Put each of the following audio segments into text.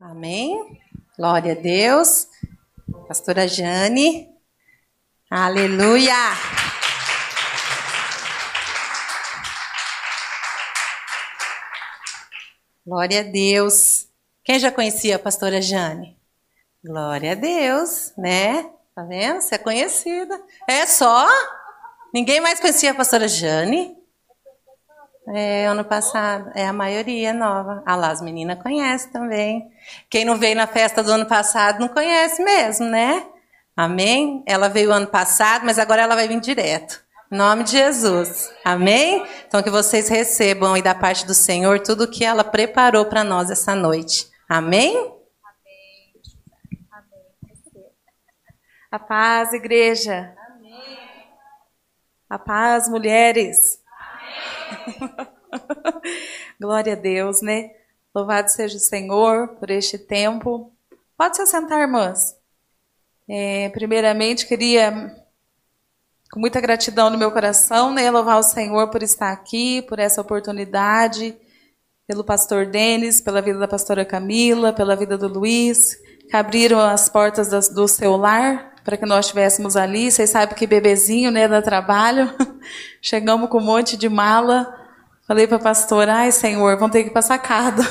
Amém. Glória a Deus. Pastora Jane. Aleluia. Glória a Deus. Quem já conhecia a pastora Jane? Glória a Deus, né? Tá vendo? Você é conhecida. É só? Ninguém mais conhecia a pastora Jane? É, ano passado. É a maioria nova. Ah lá, as meninas conhecem também. Quem não veio na festa do ano passado não conhece mesmo, né? Amém? Ela veio ano passado, mas agora ela vai vir direto. Em nome de Jesus. Amém? Então que vocês recebam aí da parte do Senhor tudo o que ela preparou para nós essa noite. Amém? Amém. Amém. A paz, igreja. Amém. A paz, mulheres. Glória a Deus, né? Louvado seja o Senhor por este tempo. Pode se sentar, irmãs. É, primeiramente, queria, com muita gratidão no meu coração, né, louvar o Senhor por estar aqui, por essa oportunidade, pelo pastor Denis, pela vida da pastora Camila, pela vida do Luiz, que abriram as portas do seu lar para que nós estivéssemos ali. Vocês sabem que bebezinho, né, dá trabalho. Chegamos com um monte de mala. Falei para a pastora, ai Senhor, vão ter que ir para sacada.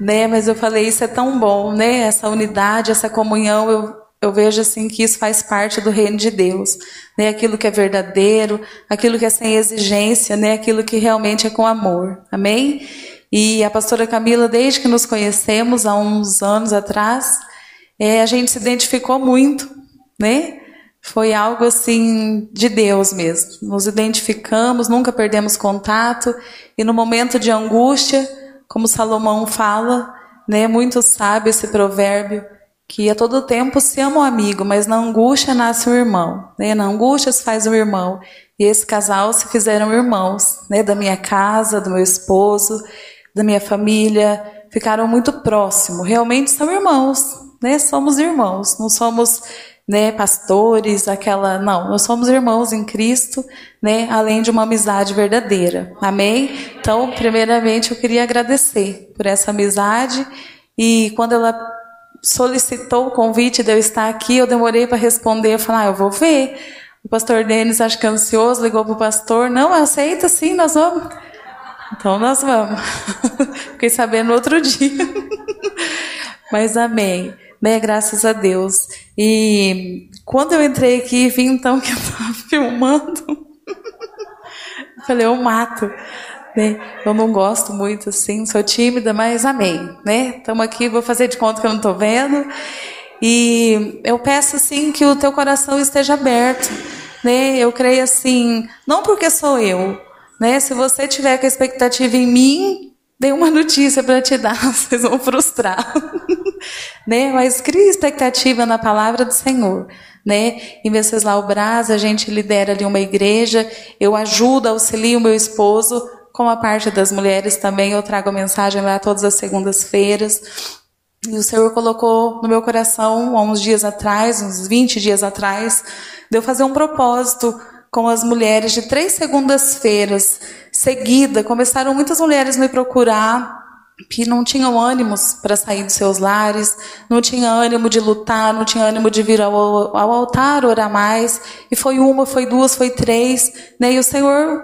né, mas eu falei, isso é tão bom, né? Essa unidade, essa comunhão, eu, eu vejo assim que isso faz parte do reino de Deus, né? Aquilo que é verdadeiro, aquilo que é sem exigência, né? Aquilo que realmente é com amor. Amém? E a pastora Camila, desde que nos conhecemos há uns anos atrás, é, a gente se identificou muito, né? Foi algo assim de Deus mesmo. Nos identificamos, nunca perdemos contato e no momento de angústia, como Salomão fala, né, muito sábio esse provérbio, que a todo tempo se ama o amigo, mas na angústia nasce o irmão, né? Na angústia se faz o irmão. E esse casal se fizeram irmãos, né, da minha casa, do meu esposo, da minha família, ficaram muito próximos. Realmente são irmãos, né? Somos irmãos, não somos né, pastores, aquela, não, nós somos irmãos em Cristo, né, além de uma amizade verdadeira. Amém? Então, primeiramente, eu queria agradecer por essa amizade e quando ela solicitou o convite de eu estar aqui, eu demorei para responder, eu falei, ah, eu vou ver. O pastor Denis, acho que é ansioso, ligou para o pastor, não, aceita sim, nós vamos. Então nós vamos. Fiquei sabendo outro dia. Mas amém né? Graças a Deus. E quando eu entrei aqui e vi então que eu estava filmando, falei, eu mato. Né? Eu não gosto muito assim, sou tímida, mas amém, né? Estamos aqui, vou fazer de conta que eu não estou vendo. E eu peço assim que o teu coração esteja aberto, né? Eu creio assim, não porque sou eu, né? Se você tiver com a expectativa em mim, Dei uma notícia para te dar, vocês vão frustrar. Né? Mas crie expectativa na palavra do Senhor. Né? Em Venceslau Braz, a gente lidera ali uma igreja, eu ajudo, auxilio meu esposo, com a parte das mulheres também, eu trago mensagem lá todas as segundas-feiras. E o Senhor colocou no meu coração, há uns dias atrás, uns 20 dias atrás, de eu fazer um propósito com as mulheres de três segundas-feiras seguida, começaram muitas mulheres me procurar que não tinham ânimos para sair dos seus lares, não tinha ânimo de lutar, não tinha ânimo de vir ao, ao altar orar mais. E foi uma, foi duas, foi três, né? E o Senhor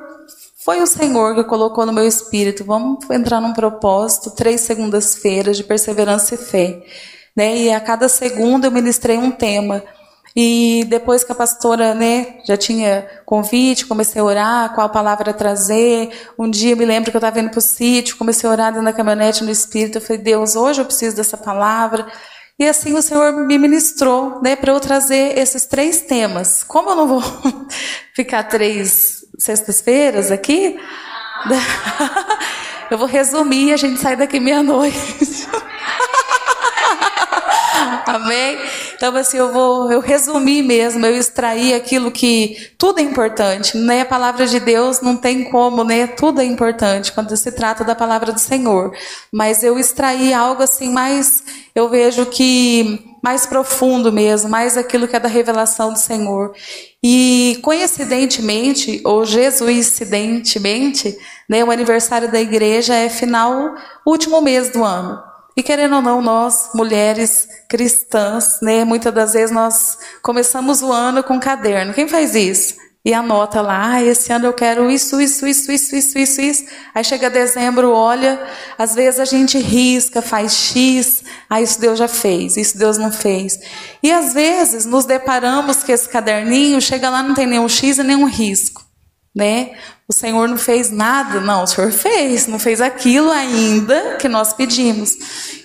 foi o Senhor que colocou no meu espírito. Vamos entrar num propósito, três segundas-feiras de perseverança e fé. Né? E a cada segunda eu ministrei um tema. E depois que a pastora, né, já tinha convite, comecei a orar, qual palavra trazer. Um dia me lembro que eu estava indo para o sítio, comecei a orar dentro da caminhonete no Espírito. Eu falei, Deus, hoje eu preciso dessa palavra. E assim o Senhor me ministrou, né, para eu trazer esses três temas. Como eu não vou ficar três sextas-feiras aqui, eu vou resumir e a gente sai daqui meia-noite. Amém? Então, assim, eu vou eu resumir mesmo, eu extrair aquilo que tudo é importante, né? A palavra de Deus não tem como, né? Tudo é importante quando se trata da palavra do Senhor. Mas eu extraí algo assim mais, eu vejo que mais profundo mesmo, mais aquilo que é da revelação do Senhor. E coincidentemente, ou jesuincidentemente, né, o aniversário da igreja é final, último mês do ano. E querendo ou não, nós, mulheres cristãs, né, muitas das vezes nós começamos o ano com um caderno. Quem faz isso? E anota lá, ah, esse ano eu quero isso, isso, isso, isso, isso, isso, isso. Aí chega dezembro, olha, às vezes a gente risca, faz X, ah, isso Deus já fez, isso Deus não fez. E às vezes nos deparamos que esse caderninho, chega lá, não tem nenhum X e nenhum risco, né? O Senhor não fez nada, não, o Senhor fez, não fez aquilo ainda que nós pedimos.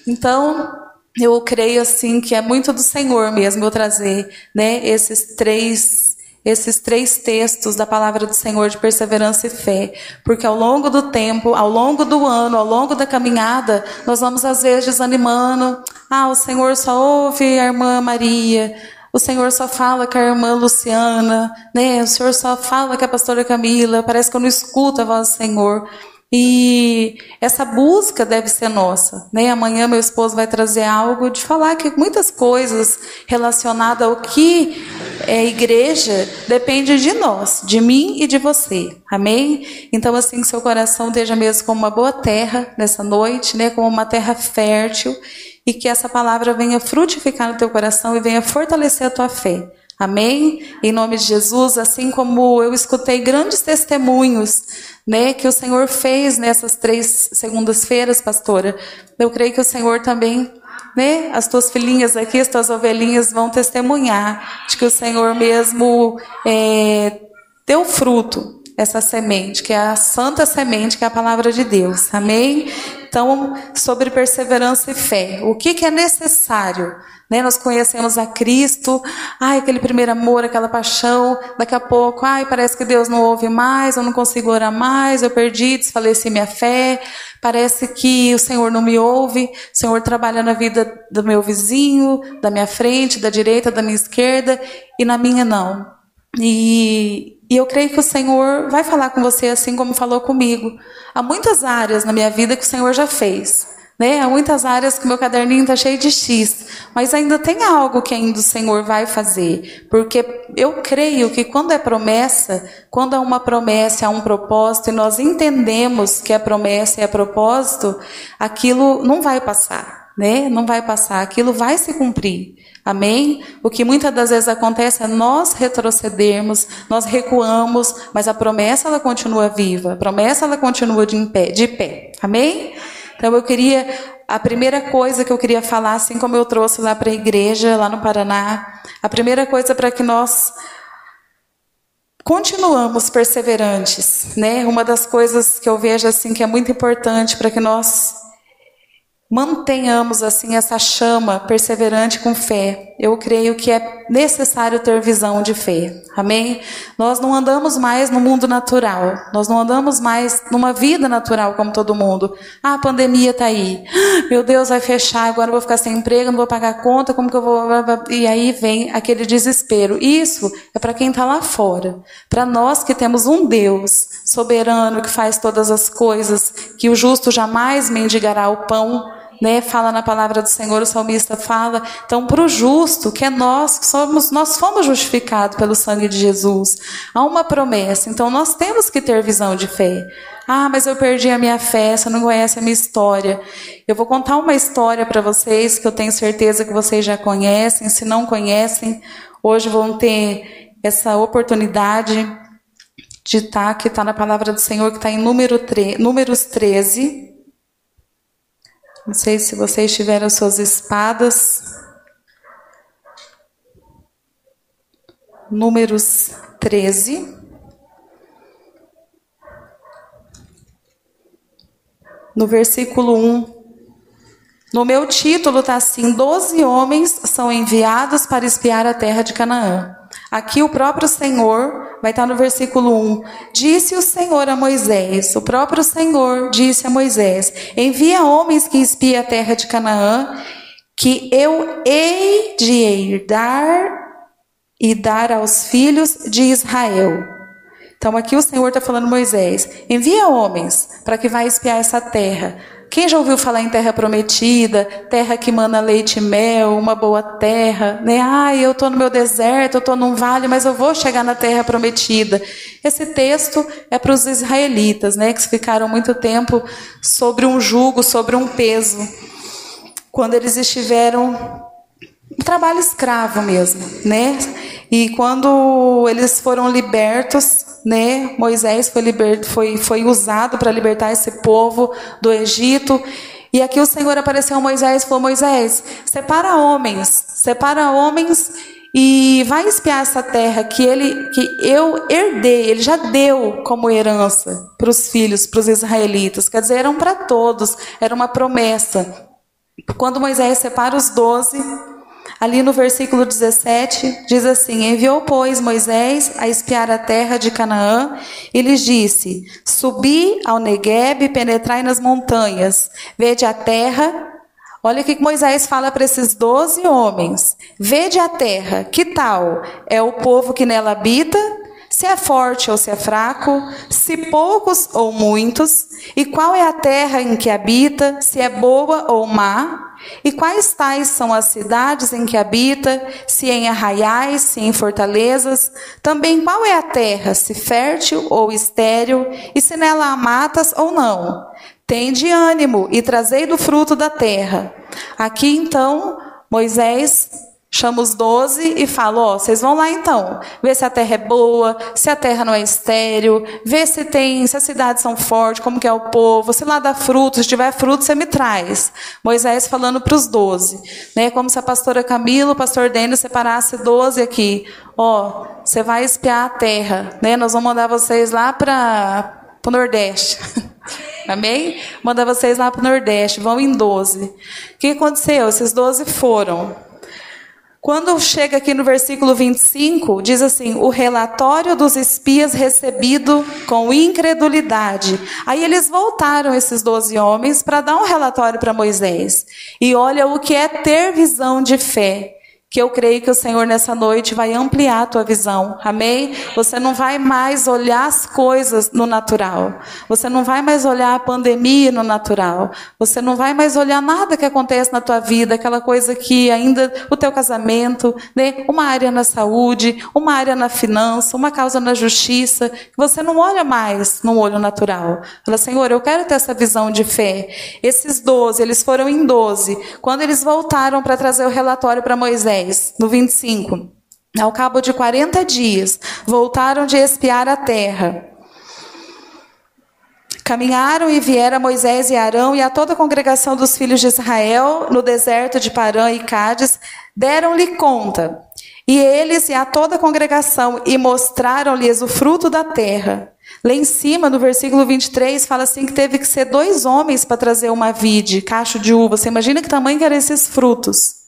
Então, eu creio assim que é muito do Senhor mesmo eu trazer, né, esses três esses três textos da palavra do Senhor de perseverança e fé, porque ao longo do tempo, ao longo do ano, ao longo da caminhada, nós vamos às vezes desanimando. Ah, o Senhor só ouve a irmã Maria, o Senhor só fala com a irmã Luciana, né? O Senhor só fala com a pastora Camila, parece que eu não escuto a voz do Senhor. E essa busca deve ser nossa. Né? Amanhã meu esposo vai trazer algo de falar que muitas coisas relacionadas ao que é igreja depende de nós, de mim e de você. Amém? Então assim que seu coração esteja mesmo como uma boa terra nessa noite, né? como uma terra fértil e que essa palavra venha frutificar no teu coração e venha fortalecer a tua fé. Amém? Em nome de Jesus, assim como eu escutei grandes testemunhos, né, que o Senhor fez nessas três segundas-feiras, pastora, eu creio que o Senhor também, né, as tuas filhinhas aqui, as tuas ovelhinhas vão testemunhar de que o Senhor mesmo é, deu fruto, essa semente, que é a santa semente, que é a palavra de Deus. Amém? Então, sobre perseverança e fé, o que, que é necessário? Né? Nós conhecemos a Cristo, ai, aquele primeiro amor, aquela paixão, daqui a pouco, ai, parece que Deus não ouve mais, eu não consigo orar mais, eu perdi, desfaleci minha fé, parece que o Senhor não me ouve, o Senhor trabalha na vida do meu vizinho, da minha frente, da direita, da minha esquerda, e na minha não. E e eu creio que o Senhor vai falar com você assim como falou comigo. Há muitas áreas na minha vida que o Senhor já fez. Né? Há muitas áreas que meu caderninho está cheio de X, mas ainda tem algo que ainda o Senhor vai fazer, porque eu creio que quando é promessa, quando há uma promessa, há um propósito, e nós entendemos que a promessa é propósito, aquilo não vai passar, né? Não vai passar, aquilo vai se cumprir. Amém? O que muitas das vezes acontece é nós retrocedermos, nós recuamos, mas a promessa ela continua viva, a promessa ela continua de pé, de pé. Amém? Então eu queria a primeira coisa que eu queria falar, assim como eu trouxe lá para a igreja, lá no Paraná, a primeira coisa para que nós continuamos perseverantes, né? Uma das coisas que eu vejo assim que é muito importante para que nós mantenhamos assim essa chama perseverante com fé. Eu creio que é necessário ter visão de fé. Amém? Nós não andamos mais no mundo natural. Nós não andamos mais numa vida natural como todo mundo. Ah, a pandemia está aí. Meu Deus, vai fechar, agora eu vou ficar sem emprego, não vou pagar conta, como que eu vou E aí vem aquele desespero. Isso é para quem está lá fora. Para nós que temos um Deus soberano que faz todas as coisas, que o justo jamais mendigará o pão né, fala na palavra do Senhor, o salmista fala. Então, para o justo, que é nós, que somos, nós fomos justificados pelo sangue de Jesus. Há uma promessa. Então, nós temos que ter visão de fé. Ah, mas eu perdi a minha fé, você não conhece a minha história. Eu vou contar uma história para vocês que eu tenho certeza que vocês já conhecem. Se não conhecem, hoje vão ter essa oportunidade de estar, tá, que está na palavra do Senhor, que está em número Números 13. Não sei se vocês tiveram suas espadas. Números 13. No versículo 1. No meu título está assim: Doze homens são enviados para espiar a terra de Canaã. Aqui o próprio Senhor, vai estar no versículo 1, disse o Senhor a Moisés, o próprio Senhor disse a Moisés: Envia homens que espiem a terra de Canaã, que eu hei de herdar e dar aos filhos de Israel. Então aqui o Senhor está falando Moisés: envia homens para que vá espiar essa terra. Quem já ouviu falar em terra prometida, terra que mana leite e mel, uma boa terra, né? Ah, eu estou no meu deserto, eu estou num vale, mas eu vou chegar na terra prometida. Esse texto é para os israelitas, né? Que ficaram muito tempo sobre um jugo, sobre um peso. quando eles estiveram um trabalho escravo mesmo, né? E quando eles foram libertos, né? Moisés foi, foi, foi usado para libertar esse povo do Egito. E aqui o Senhor apareceu a Moisés e falou: Moisés, separa homens, separa homens e vai espiar essa terra que ele que eu herdei, ele já deu como herança para os filhos, para os israelitas. Quer dizer, eram para todos, era uma promessa. Quando Moisés separa os doze, ali no versículo 17, diz assim: Enviou, pois, Moisés a espiar a terra de Canaã e lhes disse: Subi ao Negueb e penetrai nas montanhas, vede a terra Olha o que Moisés fala para esses doze homens: Vede a terra, que tal é o povo que nela habita? Se é forte ou se é fraco, se poucos ou muitos, e qual é a terra em que habita, se é boa ou má, e quais tais são as cidades em que habita, se em arraiais, se em fortalezas, também qual é a terra, se fértil ou estéril, e se nela há matas ou não. Tende ânimo e trazei do fruto da terra. Aqui então, Moisés chama os doze e fala: Ó, vocês vão lá então, ver se a terra é boa, se a terra não é estéril, ver se tem, se as cidades são fortes, como que é o povo, se lá dá fruto, se tiver fruto, você me traz. Moisés falando para os doze, né? Como se a pastora Camila, o pastor Denis separasse doze aqui. Ó, você vai espiar a terra, né? Nós vamos mandar vocês lá para o Nordeste. Amém? Manda vocês lá para o Nordeste, vão em 12. O que aconteceu? Esses 12 foram. Quando chega aqui no versículo 25, diz assim: o relatório dos espias recebido com incredulidade. Aí eles voltaram, esses doze homens, para dar um relatório para Moisés. E olha o que é ter visão de fé que eu creio que o Senhor nessa noite vai ampliar a tua visão. Amém? Você não vai mais olhar as coisas no natural. Você não vai mais olhar a pandemia no natural. Você não vai mais olhar nada que acontece na tua vida, aquela coisa que ainda o teu casamento, né? Uma área na saúde, uma área na finança, uma causa na justiça. Você não olha mais no olho natural. Fala, Senhor, eu quero ter essa visão de fé. Esses doze, eles foram em doze. Quando eles voltaram para trazer o relatório para Moisés 10, no 25. Ao cabo de 40 dias, voltaram de espiar a terra. Caminharam e vieram Moisés e Arão e a toda a congregação dos filhos de Israel no deserto de Parã e Cádiz, deram-lhe conta. E eles e a toda a congregação e mostraram-lhes o fruto da terra. Lá em cima, no versículo 23, fala assim que teve que ser dois homens para trazer uma vide, cacho de uva. Você imagina que tamanho eram esses frutos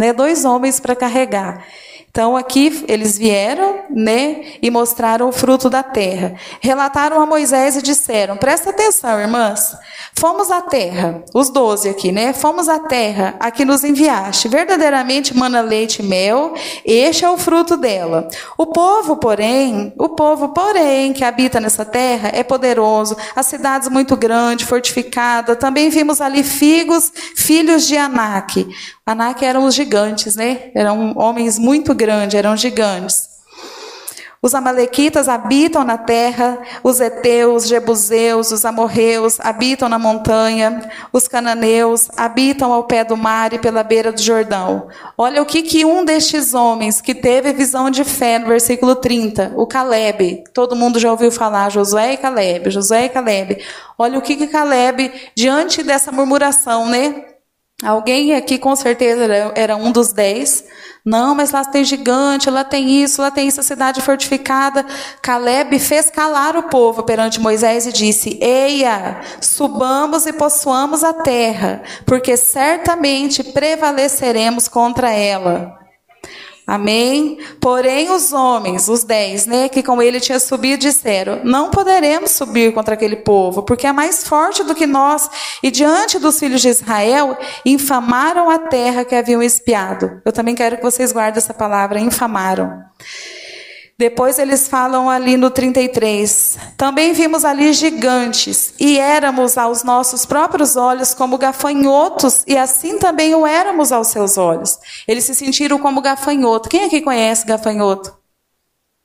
né? Dois homens para carregar. Então aqui eles vieram, né, e mostraram o fruto da terra. Relataram a Moisés e disseram: Presta atenção, irmãs. Fomos à terra, os doze aqui, né? Fomos à terra a que nos enviaste. Verdadeiramente mana leite e mel, este é o fruto dela. O povo, porém, o povo, porém, que habita nessa terra é poderoso, as cidades muito grandes, fortificadas. Também vimos ali figos, filhos de Anak. Anak eram os gigantes, né? Eram homens muito grandes, eram gigantes. Os amalequitas habitam na terra, os heteus, jebuseus, os amorreus habitam na montanha, os cananeus habitam ao pé do mar e pela beira do Jordão. Olha o que, que um destes homens que teve visão de fé, no versículo 30, o Caleb, todo mundo já ouviu falar, Josué e Caleb, Josué e Caleb. Olha o que, que Caleb, diante dessa murmuração, né? Alguém aqui com certeza era um dos dez. Não, mas lá tem gigante, lá tem isso, lá tem isso, a cidade fortificada. Caleb fez calar o povo perante Moisés e disse: Eia, subamos e possuamos a terra, porque certamente prevaleceremos contra ela. Amém? Porém, os homens, os dez, né, que com ele tinha subido, disseram: Não poderemos subir contra aquele povo, porque é mais forte do que nós. E diante dos filhos de Israel, infamaram a terra que haviam espiado. Eu também quero que vocês guardem essa palavra: infamaram. Depois eles falam ali no 33. Também vimos ali gigantes, e éramos aos nossos próprios olhos como gafanhotos, e assim também o éramos aos seus olhos. Eles se sentiram como gafanhoto. Quem aqui conhece gafanhoto?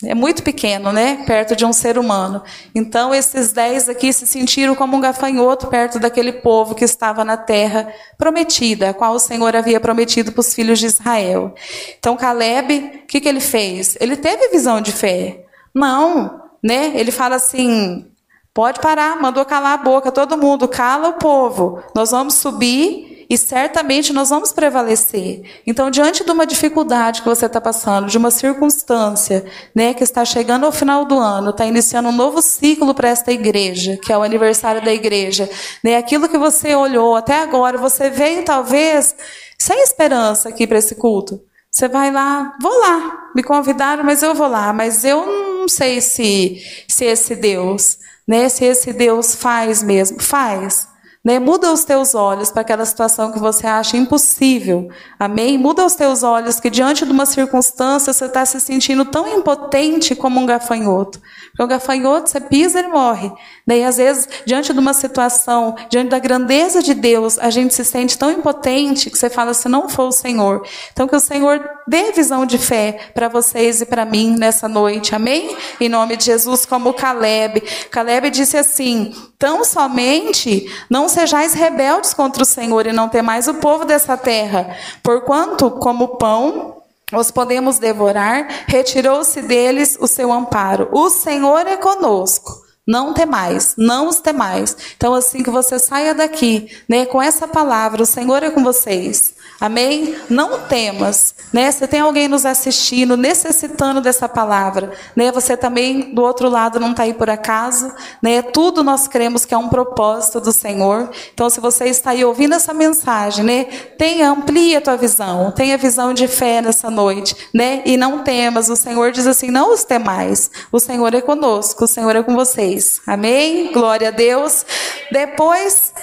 É muito pequeno, né? Perto de um ser humano. Então, esses dez aqui se sentiram como um gafanhoto perto daquele povo que estava na terra prometida, a qual o Senhor havia prometido para os filhos de Israel. Então, Caleb, o que, que ele fez? Ele teve visão de fé. Não, né? Ele fala assim: pode parar, mandou calar a boca, todo mundo, cala o povo. Nós vamos subir e certamente nós vamos prevalecer. Então, diante de uma dificuldade que você está passando, de uma circunstância, né, que está chegando ao final do ano, está iniciando um novo ciclo para esta igreja, que é o aniversário da igreja, né, aquilo que você olhou até agora, você veio talvez sem esperança aqui para esse culto. Você vai lá, vou lá, me convidaram, mas eu vou lá, mas eu não sei se, se esse Deus, né, se esse Deus faz mesmo, faz. Né? Muda os teus olhos para aquela situação que você acha impossível. Amém? Muda os teus olhos que diante de uma circunstância você está se sentindo tão impotente como um gafanhoto. Porque o gafanhoto, você pisa, ele morre. Daí, às vezes, diante de uma situação, diante da grandeza de Deus, a gente se sente tão impotente que você fala, se não for o Senhor. Então, que o Senhor dê visão de fé para vocês e para mim nessa noite. Amém? Em nome de Jesus, como Caleb. Caleb disse assim: tão somente não sejais rebeldes contra o Senhor e não temais o povo dessa terra, porquanto, como pão, os podemos devorar, retirou-se deles o seu amparo. O Senhor é conosco. Não temais, não os temais. Então, assim que você saia daqui, né, com essa palavra, o Senhor é com vocês. Amém? Não temas, né? Se tem alguém nos assistindo, necessitando dessa palavra, né? Você também do outro lado não está aí por acaso, né? Tudo nós cremos que é um propósito do Senhor. Então, se você está aí ouvindo essa mensagem, né? Tenha, amplie a tua visão, tenha visão de fé nessa noite, né? E não temas. O Senhor diz assim: não os temais. O Senhor é conosco, o Senhor é com vocês. Amém? Glória a Deus. Depois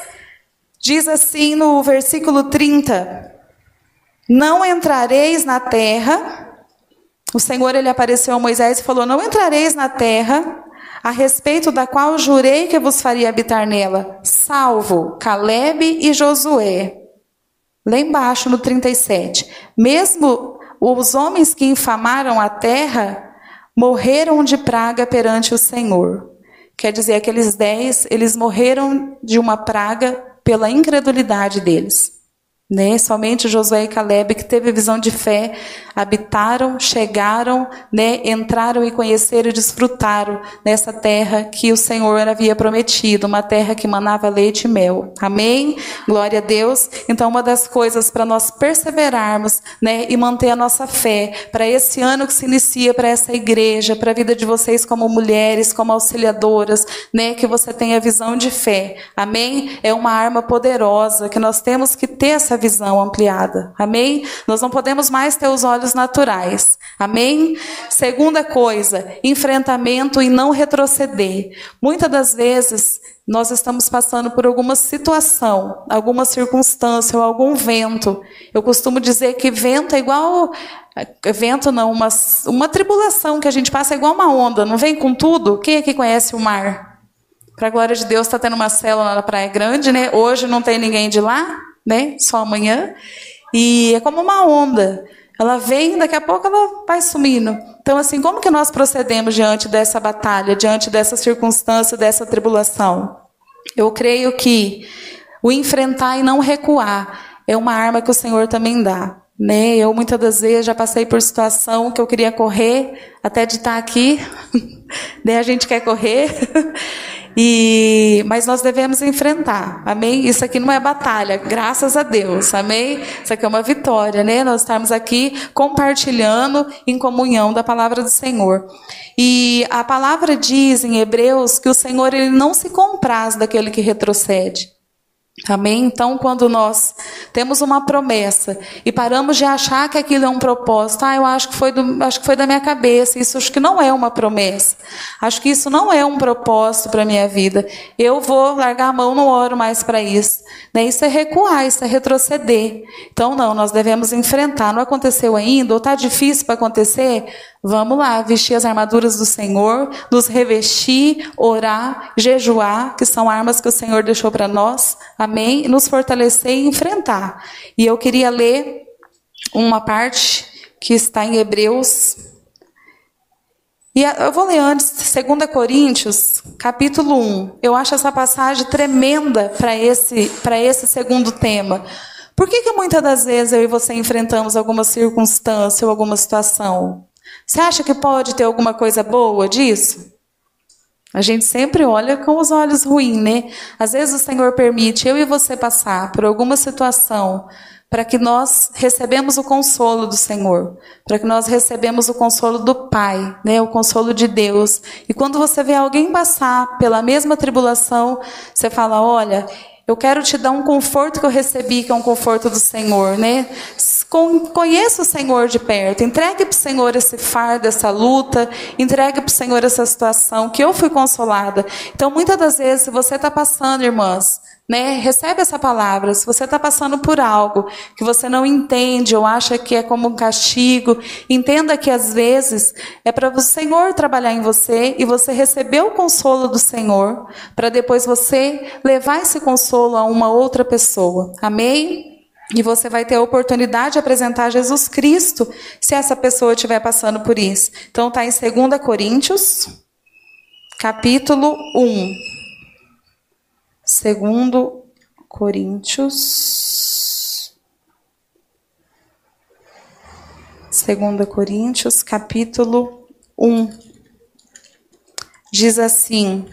diz assim no versículo 30. Não entrareis na terra. O Senhor ele apareceu a Moisés e falou: Não entrareis na terra a respeito da qual jurei que vos faria habitar nela, salvo Caleb e Josué. Lá embaixo no 37. Mesmo os homens que infamaram a terra morreram de praga perante o Senhor. Quer dizer, aqueles dez, eles morreram de uma praga pela incredulidade deles. Né? Somente Josué e Caleb, que teve visão de fé, habitaram, chegaram, né? entraram e conheceram e desfrutaram nessa terra que o Senhor havia prometido, uma terra que manava leite e mel. Amém? Glória a Deus. Então, uma das coisas para nós perseverarmos né? e manter a nossa fé para esse ano que se inicia, para essa igreja, para a vida de vocês como mulheres, como auxiliadoras, né? que você tenha visão de fé. Amém? É uma arma poderosa que nós temos que ter essa visão ampliada. Amém? Nós não podemos mais ter os olhos naturais. Amém? Segunda coisa, enfrentamento e não retroceder. Muitas das vezes nós estamos passando por alguma situação, alguma circunstância ou algum vento. Eu costumo dizer que vento é igual vento não, uma, uma tribulação que a gente passa é igual uma onda, não vem com tudo? Quem que conhece o mar? Para a glória de Deus, está tendo uma célula na Praia Grande, né? Hoje não tem ninguém de lá né? Só amanhã. E é como uma onda. Ela vem, daqui a pouco ela vai sumindo. Então, assim, como que nós procedemos diante dessa batalha, diante dessa circunstância, dessa tribulação? Eu creio que o enfrentar e não recuar é uma arma que o Senhor também dá. Né? Eu muitas das vezes já passei por situação que eu queria correr, até de estar aqui, né? a gente quer correr, e, mas nós devemos enfrentar, amém? Isso aqui não é batalha, graças a Deus, amém? Isso aqui é uma vitória, né? Nós estamos aqui compartilhando em comunhão da palavra do Senhor. E a palavra diz em Hebreus que o Senhor ele não se compraz daquele que retrocede. Amém? Então, quando nós temos uma promessa e paramos de achar que aquilo é um propósito, ah, eu acho que foi, do, acho que foi da minha cabeça, isso acho que não é uma promessa, acho que isso não é um propósito para a minha vida, eu vou largar a mão, não oro mais para isso. Né? Isso é recuar, isso é retroceder. Então, não, nós devemos enfrentar. Não aconteceu ainda, ou está difícil para acontecer? Vamos lá, vestir as armaduras do Senhor, nos revestir, orar, jejuar, que são armas que o Senhor deixou para nós, amém? Nos fortalecer e enfrentar. E eu queria ler uma parte que está em Hebreus, E eu vou ler antes, 2 Coríntios, capítulo 1. Eu acho essa passagem tremenda para esse, esse segundo tema. Por que, que muitas das vezes eu e você enfrentamos alguma circunstância ou alguma situação? Você acha que pode ter alguma coisa boa disso? A gente sempre olha com os olhos ruins, né? Às vezes o Senhor permite eu e você passar por alguma situação para que nós recebemos o consolo do Senhor, para que nós recebemos o consolo do Pai, né, o consolo de Deus. E quando você vê alguém passar pela mesma tribulação, você fala: "Olha, eu quero te dar um conforto que eu recebi, que é um conforto do Senhor, né? Conheça o Senhor de perto, entregue para o Senhor esse fardo, essa luta, entregue para o Senhor essa situação, que eu fui consolada. Então, muitas das vezes, se você está passando, irmãs, né? Recebe essa palavra. Se você está passando por algo que você não entende ou acha que é como um castigo, entenda que às vezes é para o Senhor trabalhar em você e você receber o consolo do Senhor, para depois você levar esse consolo a uma outra pessoa. Amém? E você vai ter a oportunidade de apresentar Jesus Cristo se essa pessoa estiver passando por isso. Então está em 2 Coríntios, capítulo 1. Segundo Coríntios. Segunda Coríntios, capítulo 1. Diz assim: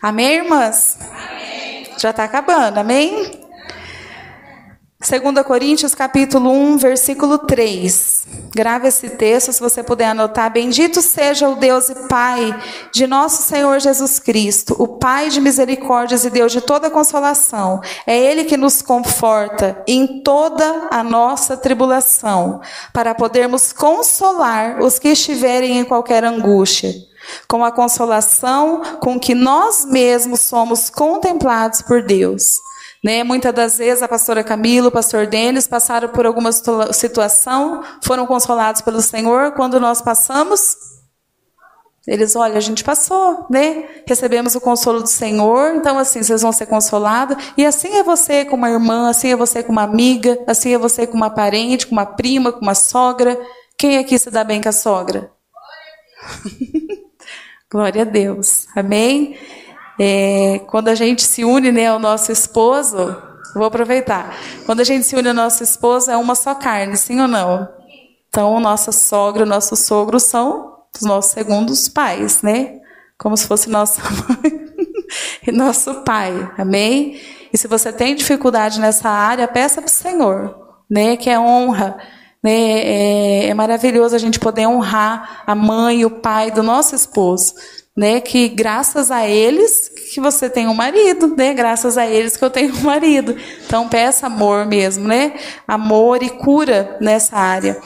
Amém, irmãs? Já está acabando, amém? 2 Coríntios capítulo 1, versículo 3. Grave esse texto, se você puder anotar. Bendito seja o Deus e Pai de nosso Senhor Jesus Cristo, o Pai de misericórdias e Deus de toda consolação. É Ele que nos conforta em toda a nossa tribulação, para podermos consolar os que estiverem em qualquer angústia, com a consolação com que nós mesmos somos contemplados por Deus. Né? Muitas das vezes a pastora Camila, o pastor Denis passaram por alguma situação, foram consolados pelo Senhor. Quando nós passamos, eles, olha, a gente passou, né? Recebemos o consolo do Senhor, então assim, vocês vão ser consolados. E assim é você com uma irmã, assim é você com uma amiga, assim é você com uma parente, com uma prima, com uma sogra. Quem aqui se dá bem com a sogra? Glória a Deus. Amém? É, quando a gente se une né, ao nosso esposo, vou aproveitar. Quando a gente se une ao nosso esposo, é uma só carne, sim ou não? Então, nossa sogra, nosso sogro são os nossos segundos pais, né? Como se fosse nossa mãe e nosso pai, amém? E se você tem dificuldade nessa área, peça para o Senhor, né? Que é honra. Né? É, é maravilhoso a gente poder honrar a mãe e o pai do nosso esposo né? Que graças a eles que você tem um marido, né? Graças a eles que eu tenho um marido. Então peça amor mesmo, né? Amor e cura nessa área.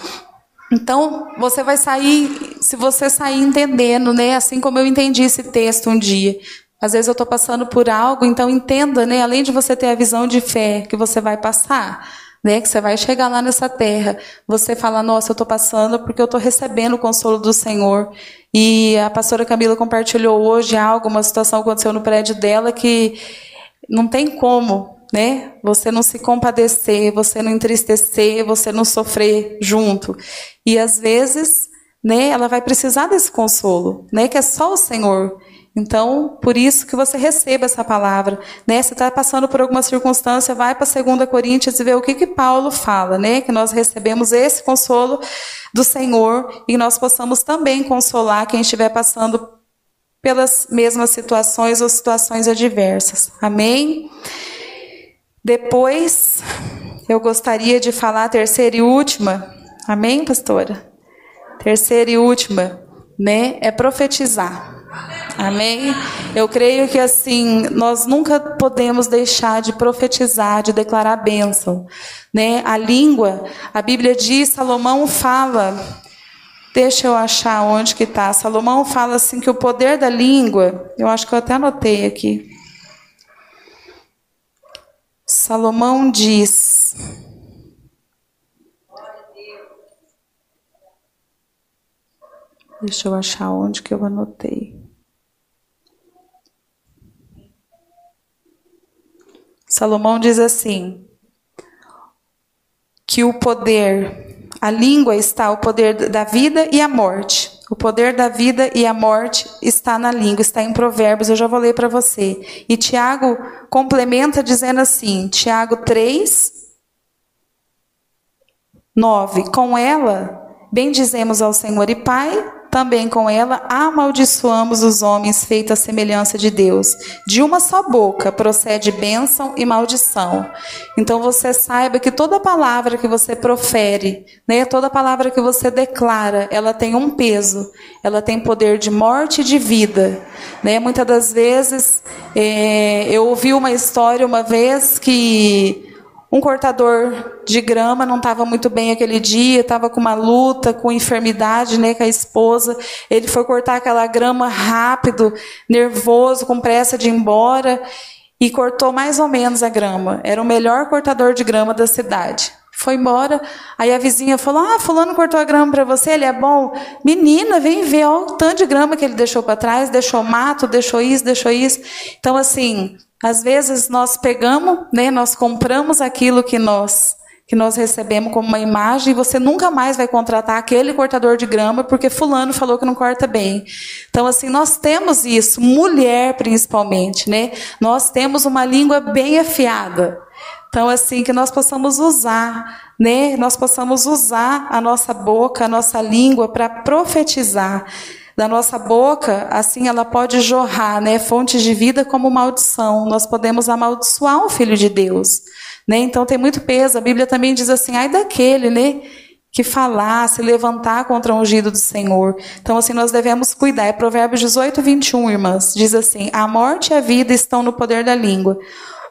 Então, você vai sair, se você sair entendendo, né, assim como eu entendi esse texto um dia. Às vezes eu estou passando por algo, então entenda, né, além de você ter a visão de fé que você vai passar, né? Que você vai chegar lá nessa terra, você fala, nossa, eu estou passando porque eu estou recebendo o consolo do Senhor. E a pastora Camila compartilhou hoje algo, uma situação aconteceu no prédio dela que não tem como, né? Você não se compadecer, você não entristecer, você não sofrer junto. E às vezes, né, ela vai precisar desse consolo, né? Que é só o Senhor. Então, por isso que você receba essa palavra. Né? Está passando por alguma circunstância, vai para 2 Coríntios e vê o que, que Paulo fala, né? Que nós recebemos esse consolo do Senhor e nós possamos também consolar quem estiver passando pelas mesmas situações ou situações adversas. Amém? Depois, eu gostaria de falar a terceira e última. Amém, pastora? Terceira e última, né? É profetizar. Amém? Eu creio que assim, nós nunca podemos deixar de profetizar, de declarar bênção. Né? A língua, a Bíblia diz, Salomão fala, deixa eu achar onde que está. Salomão fala assim que o poder da língua, eu acho que eu até anotei aqui. Salomão diz. Deixa eu achar onde que eu anotei. Salomão diz assim: que o poder, a língua está o poder da vida e a morte. O poder da vida e a morte está na língua, está em Provérbios, eu já vou ler para você. E Tiago complementa dizendo assim, Tiago 3, 9. Com ela, bendizemos ao Senhor e Pai, também com ela amaldiçoamos os homens feitos à semelhança de Deus. De uma só boca procede bênção e maldição. Então você saiba que toda palavra que você profere, né, toda palavra que você declara, ela tem um peso, ela tem poder de morte e de vida. Né? Muitas das vezes, é, eu ouvi uma história uma vez que um cortador de grama não estava muito bem aquele dia, estava com uma luta, com enfermidade, né, com a esposa. Ele foi cortar aquela grama rápido, nervoso, com pressa de ir embora, e cortou mais ou menos a grama. Era o melhor cortador de grama da cidade. Foi embora. Aí a vizinha falou: Ah, fulano cortou a grama para você, ele é bom. Menina, vem ver ó, o tanto de grama que ele deixou para trás, deixou mato, deixou isso, deixou isso. Então, assim, às vezes nós pegamos, né, nós compramos aquilo que nós que nós recebemos como uma imagem e você nunca mais vai contratar aquele cortador de grama porque fulano falou que não corta bem. Então assim, nós temos isso, mulher principalmente, né? Nós temos uma língua bem afiada. Então assim, que nós possamos usar, né? Nós possamos usar a nossa boca, a nossa língua para profetizar da nossa boca, assim ela pode jorrar, né, fontes de vida como maldição. Nós podemos amaldiçoar um filho de Deus, né? Então tem muito peso. A Bíblia também diz assim: "Ai daquele, né, que falar, se levantar contra o ungido do Senhor". Então assim nós devemos cuidar. É Provérbios 18, 21, irmãs. Diz assim: "A morte e a vida estão no poder da língua.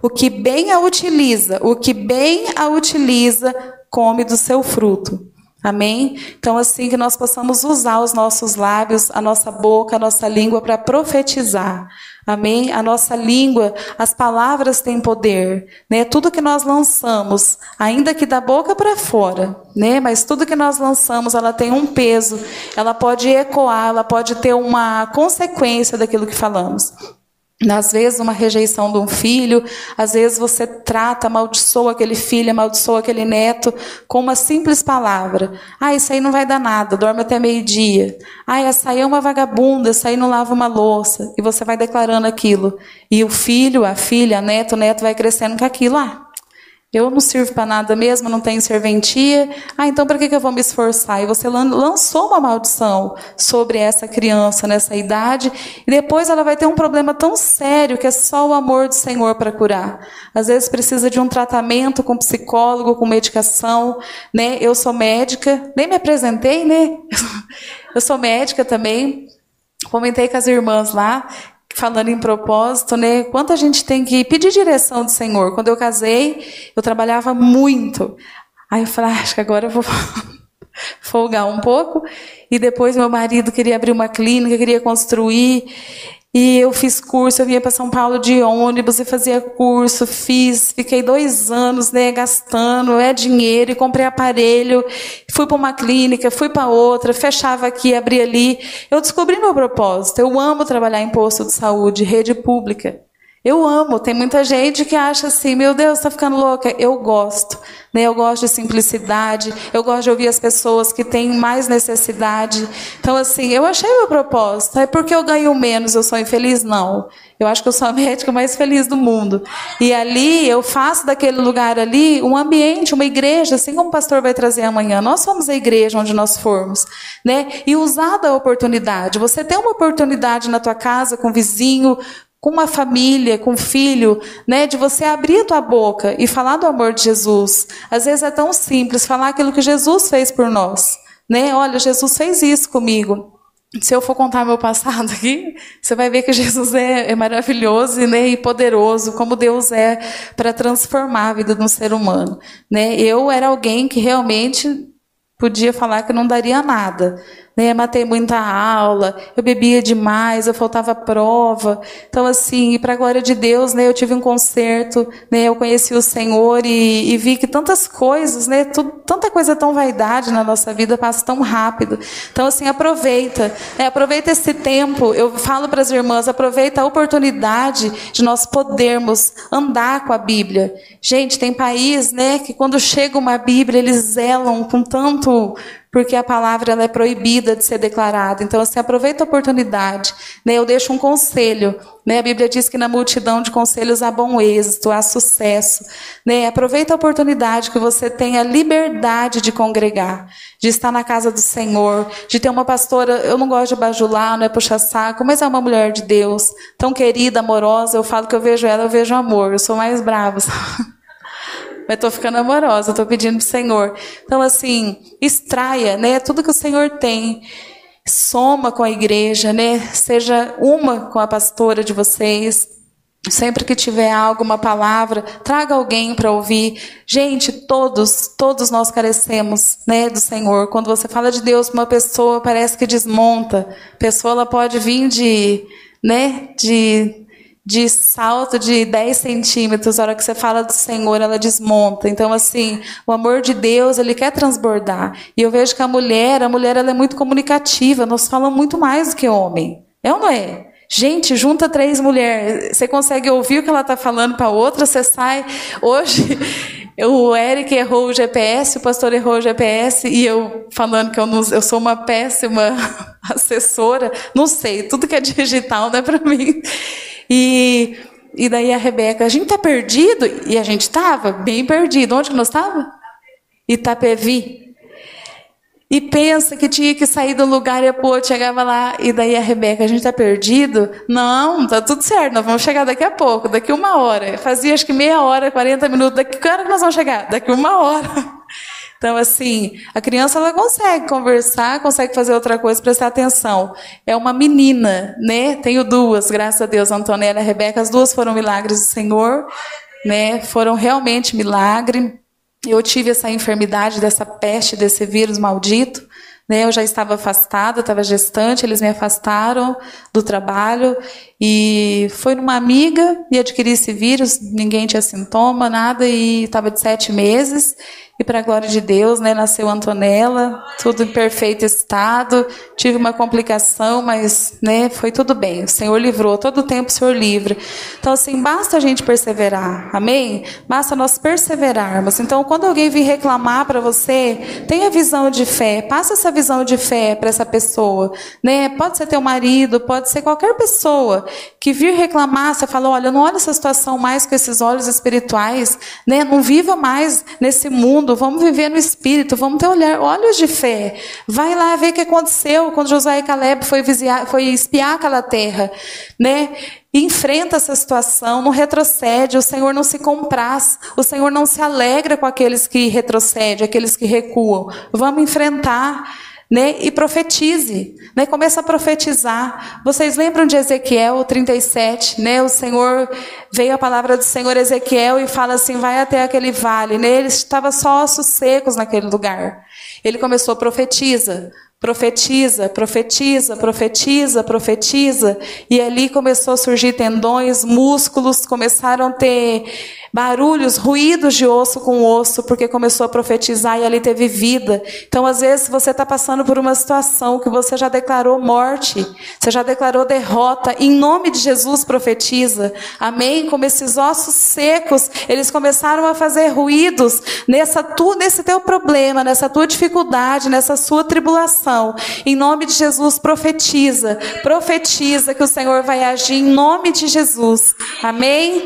O que bem a utiliza, o que bem a utiliza, come do seu fruto." Amém? Então, assim, que nós possamos usar os nossos lábios, a nossa boca, a nossa língua para profetizar. Amém? A nossa língua, as palavras têm poder, né? Tudo que nós lançamos, ainda que da boca para fora, né? Mas tudo que nós lançamos, ela tem um peso, ela pode ecoar, ela pode ter uma consequência daquilo que falamos. Às vezes, uma rejeição de um filho, às vezes você trata, amaldiçoa aquele filho, amaldiçoa aquele neto com uma simples palavra. Ah, isso aí não vai dar nada, dorme até meio-dia. Ah, essa aí é uma vagabunda, essa aí não lava uma louça. E você vai declarando aquilo. E o filho, a filha, a neto, o neto vai crescendo com aquilo. Ah, eu não sirvo para nada mesmo, não tenho serventia. Ah, então para que, que eu vou me esforçar? E você lançou uma maldição sobre essa criança nessa idade, e depois ela vai ter um problema tão sério que é só o amor do Senhor para curar. Às vezes precisa de um tratamento com psicólogo, com medicação, né? Eu sou médica, nem me apresentei, né? Eu sou médica também. Comentei com as irmãs lá falando em propósito, né? Quanto a gente tem que pedir direção do Senhor. Quando eu casei, eu trabalhava muito. Aí eu falei, ah, acho que agora eu vou folgar um pouco. E depois meu marido queria abrir uma clínica, queria construir. E eu fiz curso, eu vinha para São Paulo de ônibus e fazia curso, fiz, fiquei dois anos, né, gastando, é dinheiro, e comprei aparelho, fui para uma clínica, fui para outra, fechava aqui, abria ali. Eu descobri meu propósito. Eu amo trabalhar em posto de saúde, rede pública. Eu amo. Tem muita gente que acha assim, meu Deus, está ficando louca. Eu gosto. Né? Eu gosto de simplicidade. Eu gosto de ouvir as pessoas que têm mais necessidade. Então, assim, eu achei meu propósito. É porque eu ganho menos, eu sou infeliz? Não. Eu acho que eu sou a médica mais feliz do mundo. E ali, eu faço daquele lugar ali um ambiente, uma igreja, assim como o pastor vai trazer amanhã. Nós somos a igreja onde nós formos. Né? E usar da oportunidade. Você tem uma oportunidade na tua casa, com o vizinho, com uma família, com um filho, né, de você abrir a tua boca e falar do amor de Jesus. Às vezes é tão simples falar aquilo que Jesus fez por nós, né? Olha, Jesus fez isso comigo. Se eu for contar meu passado aqui, você vai ver que Jesus é, é maravilhoso né, e poderoso, como Deus é para transformar a vida de um ser humano. Né? Eu era alguém que realmente podia falar que não daria nada, né? Matei muita aula, eu bebia demais, eu faltava prova. Então, assim, para a glória de Deus, né? Eu tive um concerto, né? Eu conheci o Senhor e, e vi que tantas coisas, né? Tudo, tanta coisa tão vaidade na nossa vida passa tão rápido. Então, assim, aproveita, né? Aproveita esse tempo. Eu falo para as irmãs, aproveita a oportunidade de nós podermos andar com a Bíblia. Gente, tem país, né? Que quando chega uma Bíblia, eles zelam com tanto porque a palavra ela é proibida de ser declarada. Então, assim, aproveita a oportunidade. Né? Eu deixo um conselho. Né? A Bíblia diz que na multidão de conselhos há bom êxito, há sucesso. Né? Aproveita a oportunidade que você tem a liberdade de congregar, de estar na casa do Senhor, de ter uma pastora. Eu não gosto de bajular, não é puxar saco, mas é uma mulher de Deus, tão querida, amorosa. Eu falo que eu vejo ela, eu vejo amor. Eu sou mais brava. Mas estou ficando amorosa, estou pedindo para o Senhor. Então, assim, extraia, né? Tudo que o Senhor tem. Soma com a igreja, né? Seja uma com a pastora de vocês. Sempre que tiver algo, uma palavra, traga alguém para ouvir. Gente, todos, todos nós carecemos, né, do Senhor. Quando você fala de Deus para uma pessoa, parece que desmonta. A pessoa ela pode vir de, né, de de salto de 10 centímetros, a hora que você fala do Senhor, ela desmonta. Então, assim, o amor de Deus, ele quer transbordar. E eu vejo que a mulher, a mulher, ela é muito comunicativa, nós falamos muito mais do que homem. É ou não é? Gente, junta três mulheres, você consegue ouvir o que ela está falando para outra, você sai. Hoje, o Eric errou o GPS, o pastor errou o GPS, e eu falando que eu, não, eu sou uma péssima assessora, não sei, tudo que é digital não é para mim. E, e daí a Rebeca, a gente tá perdido? E a gente estava bem perdido. Onde que nós estava? Itapevi. E pensa que tinha que sair do lugar e pô, chegava lá, e daí a Rebeca, a gente tá perdido? Não, tá tudo certo, nós vamos chegar daqui a pouco, daqui uma hora. Fazia acho que meia hora, 40 minutos, daqui que hora que nós vamos chegar? Daqui uma hora. Então, assim, a criança ela consegue conversar, consegue fazer outra coisa, prestar atenção. É uma menina, né? Tenho duas, graças a Deus, Antonella e a Rebeca, as duas foram milagres do Senhor, né? Foram realmente milagre. Eu tive essa enfermidade, dessa peste, desse vírus maldito. Né, eu já estava afastada, estava gestante, eles me afastaram do trabalho e foi numa amiga e adquiri esse vírus, ninguém tinha sintoma, nada, e estava de sete meses. E para a glória de Deus, né, nasceu Antonella, tudo em perfeito estado. Tive uma complicação, mas né, foi tudo bem. O Senhor livrou, todo o tempo o Senhor livre. Então, assim, basta a gente perseverar, amém? Basta nós perseverarmos. Então, quando alguém vir reclamar para você, tenha visão de fé, passa essa visão de fé para essa pessoa. Né? Pode ser teu marido, pode ser qualquer pessoa que vir reclamar, você fala: olha, não olha essa situação mais com esses olhos espirituais, né? não viva mais nesse mundo vamos viver no espírito, vamos ter olhar, olhos de fé. Vai lá ver o que aconteceu quando Josué e Caleb foi, visiar, foi espiar aquela terra, né? Enfrenta essa situação, não retrocede, o Senhor não se compraz, o Senhor não se alegra com aqueles que retrocedem, aqueles que recuam. Vamos enfrentar né? E profetize, né? Começa a profetizar. Vocês lembram de Ezequiel 37, né? O Senhor veio a palavra do Senhor Ezequiel e fala assim: vai até aquele vale, né? Ele estava só ossos secos naquele lugar. Ele começou a profetiza, profetiza, profetiza, profetiza, profetiza, e ali começou a surgir tendões, músculos, começaram a ter barulhos, ruídos de osso com osso, porque começou a profetizar e ali teve vida. Então, às vezes, você está passando por uma situação que você já declarou morte, você já declarou derrota. Em nome de Jesus, profetiza. Amém? Como esses ossos secos, eles começaram a fazer ruídos nessa tu, nesse teu problema, nessa tua dificuldade, nessa sua tribulação. Em nome de Jesus, profetiza. Profetiza que o Senhor vai agir em nome de Jesus. Amém?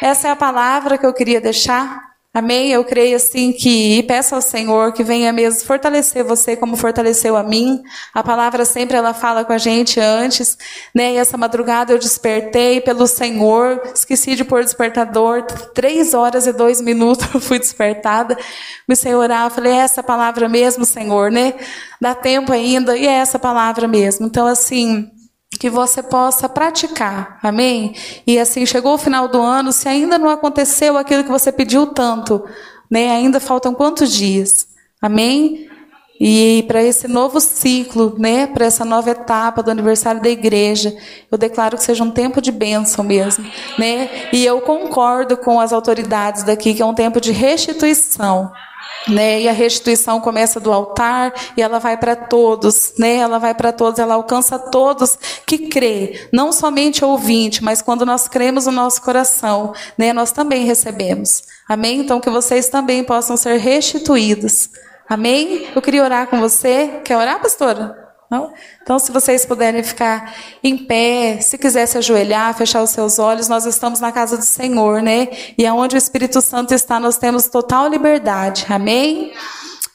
Essa é a palavra que eu queria deixar. Amém? Eu creio assim que e peço ao Senhor que venha mesmo fortalecer você como fortaleceu a mim. A palavra sempre ela fala com a gente antes, né? E essa madrugada eu despertei pelo Senhor, esqueci de pôr despertador, três horas e dois minutos eu fui despertada. Comecei a orar, falei, é essa palavra mesmo, Senhor, né? Dá tempo ainda, e é essa palavra mesmo. Então, assim, que você possa praticar, amém? E assim, chegou o final do ano, se ainda não aconteceu aquilo que você pediu tanto, né? Ainda faltam quantos dias? Amém? E para esse novo ciclo, né, para essa nova etapa do aniversário da igreja, eu declaro que seja um tempo de bênção mesmo, né? E eu concordo com as autoridades daqui que é um tempo de restituição. Né? E a restituição começa do altar e ela vai para todos, né? Ela vai para todos, ela alcança todos que crê, não somente ouvinte, mas quando nós cremos no nosso coração, né? Nós também recebemos. Amém? Então que vocês também possam ser restituídos. Amém? Eu queria orar com você. Quer orar, pastora? Não? Então, se vocês puderem ficar em pé, se quiser se ajoelhar, fechar os seus olhos, nós estamos na casa do Senhor, né? E aonde o Espírito Santo está, nós temos total liberdade. Amém?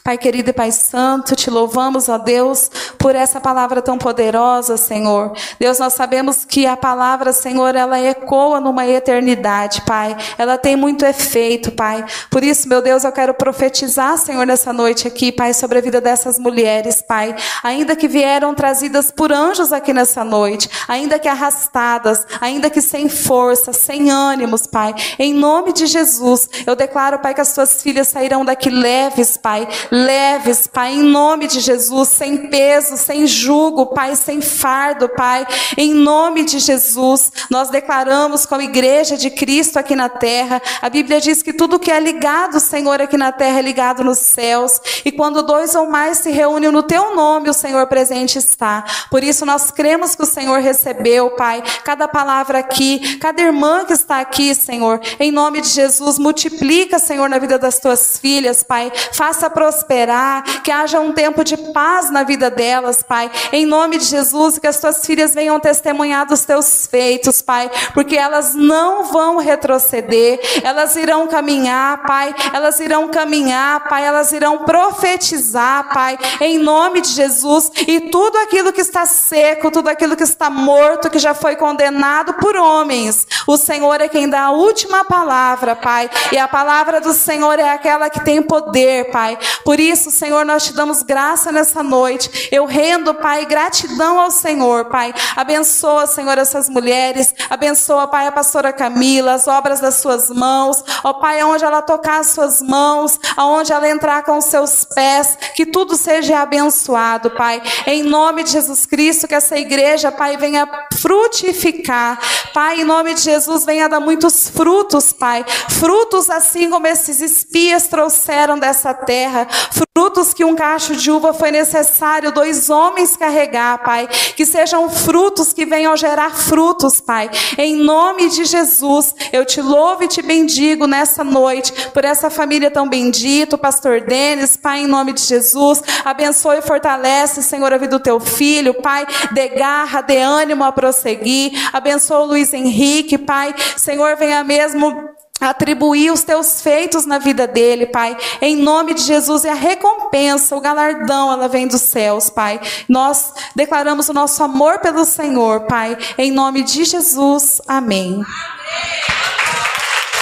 Pai querido e Pai santo, te louvamos, ó Deus, por essa palavra tão poderosa, Senhor. Deus, nós sabemos que a palavra, Senhor, ela ecoa numa eternidade, Pai. Ela tem muito efeito, Pai. Por isso, meu Deus, eu quero profetizar, Senhor, nessa noite aqui, Pai, sobre a vida dessas mulheres, Pai. Ainda que vieram trazidas por anjos aqui nessa noite, ainda que arrastadas, ainda que sem força, sem ânimos, Pai. Em nome de Jesus, eu declaro, Pai, que as tuas filhas sairão daqui leves, Pai leves, Pai, em nome de Jesus, sem peso, sem jugo, Pai, sem fardo, Pai, em nome de Jesus, nós declaramos como igreja de Cristo aqui na terra, a Bíblia diz que tudo que é ligado, Senhor, aqui na terra é ligado nos céus, e quando dois ou mais se reúnem no Teu nome, o Senhor presente está, por isso nós cremos que o Senhor recebeu, Pai, cada palavra aqui, cada irmã que está aqui, Senhor, em nome de Jesus, multiplica, Senhor, na vida das Tuas filhas, Pai, faça prosperar prosperar, que haja um tempo de paz na vida delas, Pai. Em nome de Jesus, que as tuas filhas venham testemunhar dos teus feitos, Pai, porque elas não vão retroceder, elas irão caminhar, Pai, elas irão caminhar, Pai, elas irão profetizar, Pai, em nome de Jesus, e tudo aquilo que está seco, tudo aquilo que está morto, que já foi condenado por homens, o Senhor é quem dá a última palavra, Pai, e a palavra do Senhor é aquela que tem poder, Pai. Por por isso, Senhor, nós te damos graça nessa noite. Eu rendo, Pai, gratidão ao Senhor, Pai. Abençoa, Senhor, essas mulheres. Abençoa, Pai, a pastora Camila, as obras das suas mãos. Ó, Pai, aonde ela tocar as suas mãos, aonde ela entrar com os seus pés, que tudo seja abençoado, Pai. Em nome de Jesus Cristo, que essa igreja, Pai, venha frutificar. Pai, em nome de Jesus, venha dar muitos frutos, Pai. Frutos assim como esses espias trouxeram dessa terra. Frutos que um cacho de uva foi necessário dois homens carregar, Pai. Que sejam frutos que venham gerar frutos, Pai. Em nome de Jesus, eu te louvo e te bendigo nessa noite por essa família tão bendita, pastor Denis, Pai, em nome de Jesus. Abençoe e fortalece, Senhor, a vida do teu filho, Pai. Dê garra, dê ânimo a prosseguir. Abençoa o Luiz Henrique, Pai. Senhor, venha mesmo atribuir os teus feitos na vida dele, Pai. Em nome de Jesus, e a recompensa, o galardão, ela vem dos céus, Pai. Nós declaramos o nosso amor pelo Senhor, Pai. Em nome de Jesus, amém.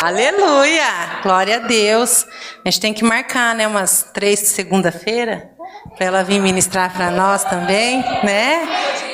Aleluia! Glória a Deus. A gente tem que marcar, né? Umas três segunda-feira, para ela vir ministrar para nós também, né?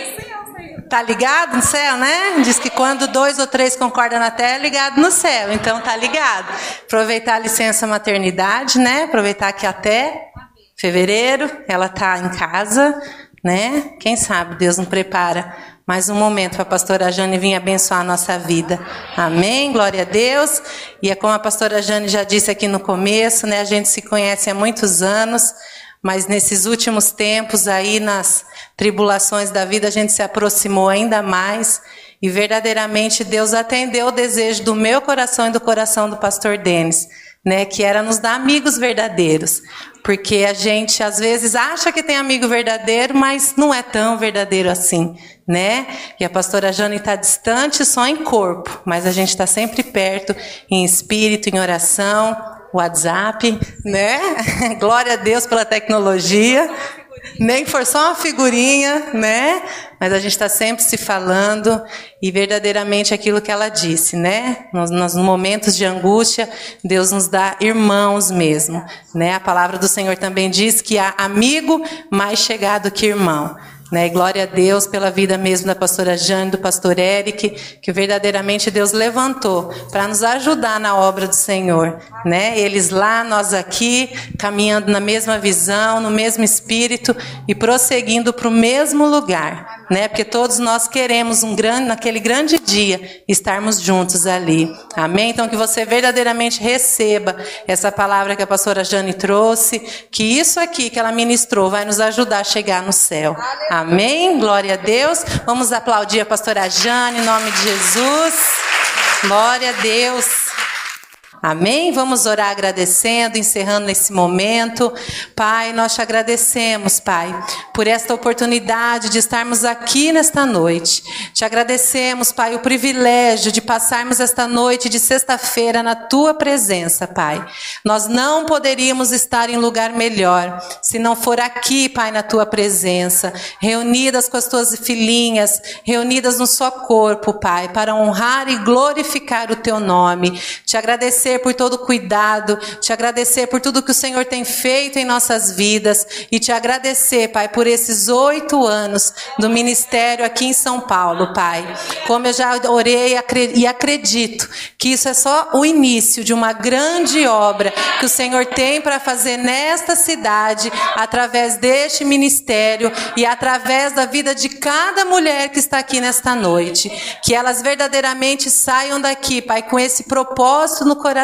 Tá ligado no céu, né? Diz que quando dois ou três concordam na terra, é ligado no céu. Então tá ligado. Aproveitar a licença maternidade, né? Aproveitar que até fevereiro ela tá em casa, né? Quem sabe Deus não prepara mais um momento para a pastora Jane vir abençoar a nossa vida. Amém? Glória a Deus. E é como a pastora Jane já disse aqui no começo, né? A gente se conhece há muitos anos. Mas nesses últimos tempos aí, nas tribulações da vida, a gente se aproximou ainda mais e verdadeiramente Deus atendeu o desejo do meu coração e do coração do pastor Denis, né, que era nos dar amigos verdadeiros. Porque a gente às vezes acha que tem amigo verdadeiro, mas não é tão verdadeiro assim, né? E a pastora Jane está distante só em corpo, mas a gente está sempre perto em espírito, em oração, WhatsApp, né? Glória a Deus pela tecnologia. Nem for só uma figurinha, né? Mas a gente está sempre se falando e verdadeiramente aquilo que ela disse, né? Nos, nos, momentos de angústia, Deus nos dá irmãos mesmo, né? A palavra do Senhor também diz que há amigo mais chegado que irmão. Né? Glória a Deus pela vida mesmo da pastora Jane, do pastor Eric, que verdadeiramente Deus levantou para nos ajudar na obra do Senhor. Né? Eles lá, nós aqui, caminhando na mesma visão, no mesmo espírito e prosseguindo para o mesmo lugar. Né? Porque todos nós queremos um grande, naquele grande dia estarmos juntos ali. Amém? Então que você verdadeiramente receba essa palavra que a pastora Jane trouxe, que isso aqui que ela ministrou vai nos ajudar a chegar no céu. Amém? Glória a Deus. Vamos aplaudir a pastora Jane em nome de Jesus. Glória a Deus. Amém? Vamos orar agradecendo, encerrando nesse momento. Pai, nós te agradecemos, Pai, por esta oportunidade de estarmos aqui nesta noite. Te agradecemos, Pai, o privilégio de passarmos esta noite de sexta-feira na tua presença, Pai. Nós não poderíamos estar em lugar melhor se não for aqui, Pai, na tua presença, reunidas com as tuas filhinhas, reunidas no só corpo, Pai, para honrar e glorificar o teu nome. Te agradecemos agradecer por todo o cuidado, te agradecer por tudo que o Senhor tem feito em nossas vidas e te agradecer, Pai, por esses oito anos do ministério aqui em São Paulo, Pai. Como eu já orei e acredito que isso é só o início de uma grande obra que o Senhor tem para fazer nesta cidade, através deste ministério e através da vida de cada mulher que está aqui nesta noite. Que elas verdadeiramente saiam daqui, Pai, com esse propósito no coração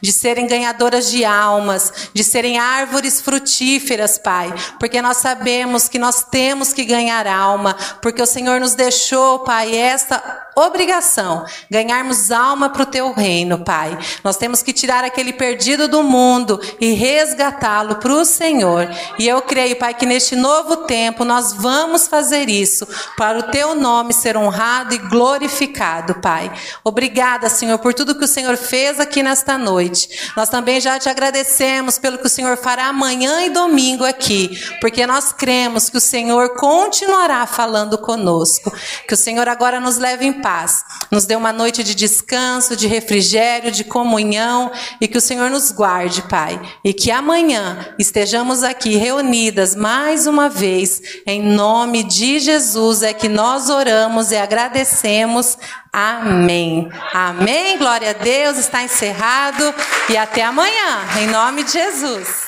de serem ganhadoras de almas, de serem árvores frutíferas, Pai, porque nós sabemos que nós temos que ganhar alma, porque o Senhor nos deixou, Pai, esta obrigação, ganharmos alma para o teu reino, Pai. Nós temos que tirar aquele perdido do mundo e resgatá-lo para o Senhor. E eu creio, Pai, que neste novo tempo nós vamos fazer isso para o teu nome ser honrado e glorificado, Pai. Obrigada, Senhor, por tudo que o Senhor fez aqui nesta noite. Nós também já te agradecemos pelo que o Senhor fará amanhã e domingo aqui, porque nós cremos que o Senhor continuará falando conosco. Que o Senhor agora nos leve em paz, nos dê uma noite de descanso, de refrigério, de comunhão e que o Senhor nos guarde, Pai, e que amanhã estejamos aqui reunidas mais uma vez em nome de Jesus é que nós oramos e agradecemos. Amém. Amém. Glória a Deus. Está encerrado. E até amanhã, em nome de Jesus.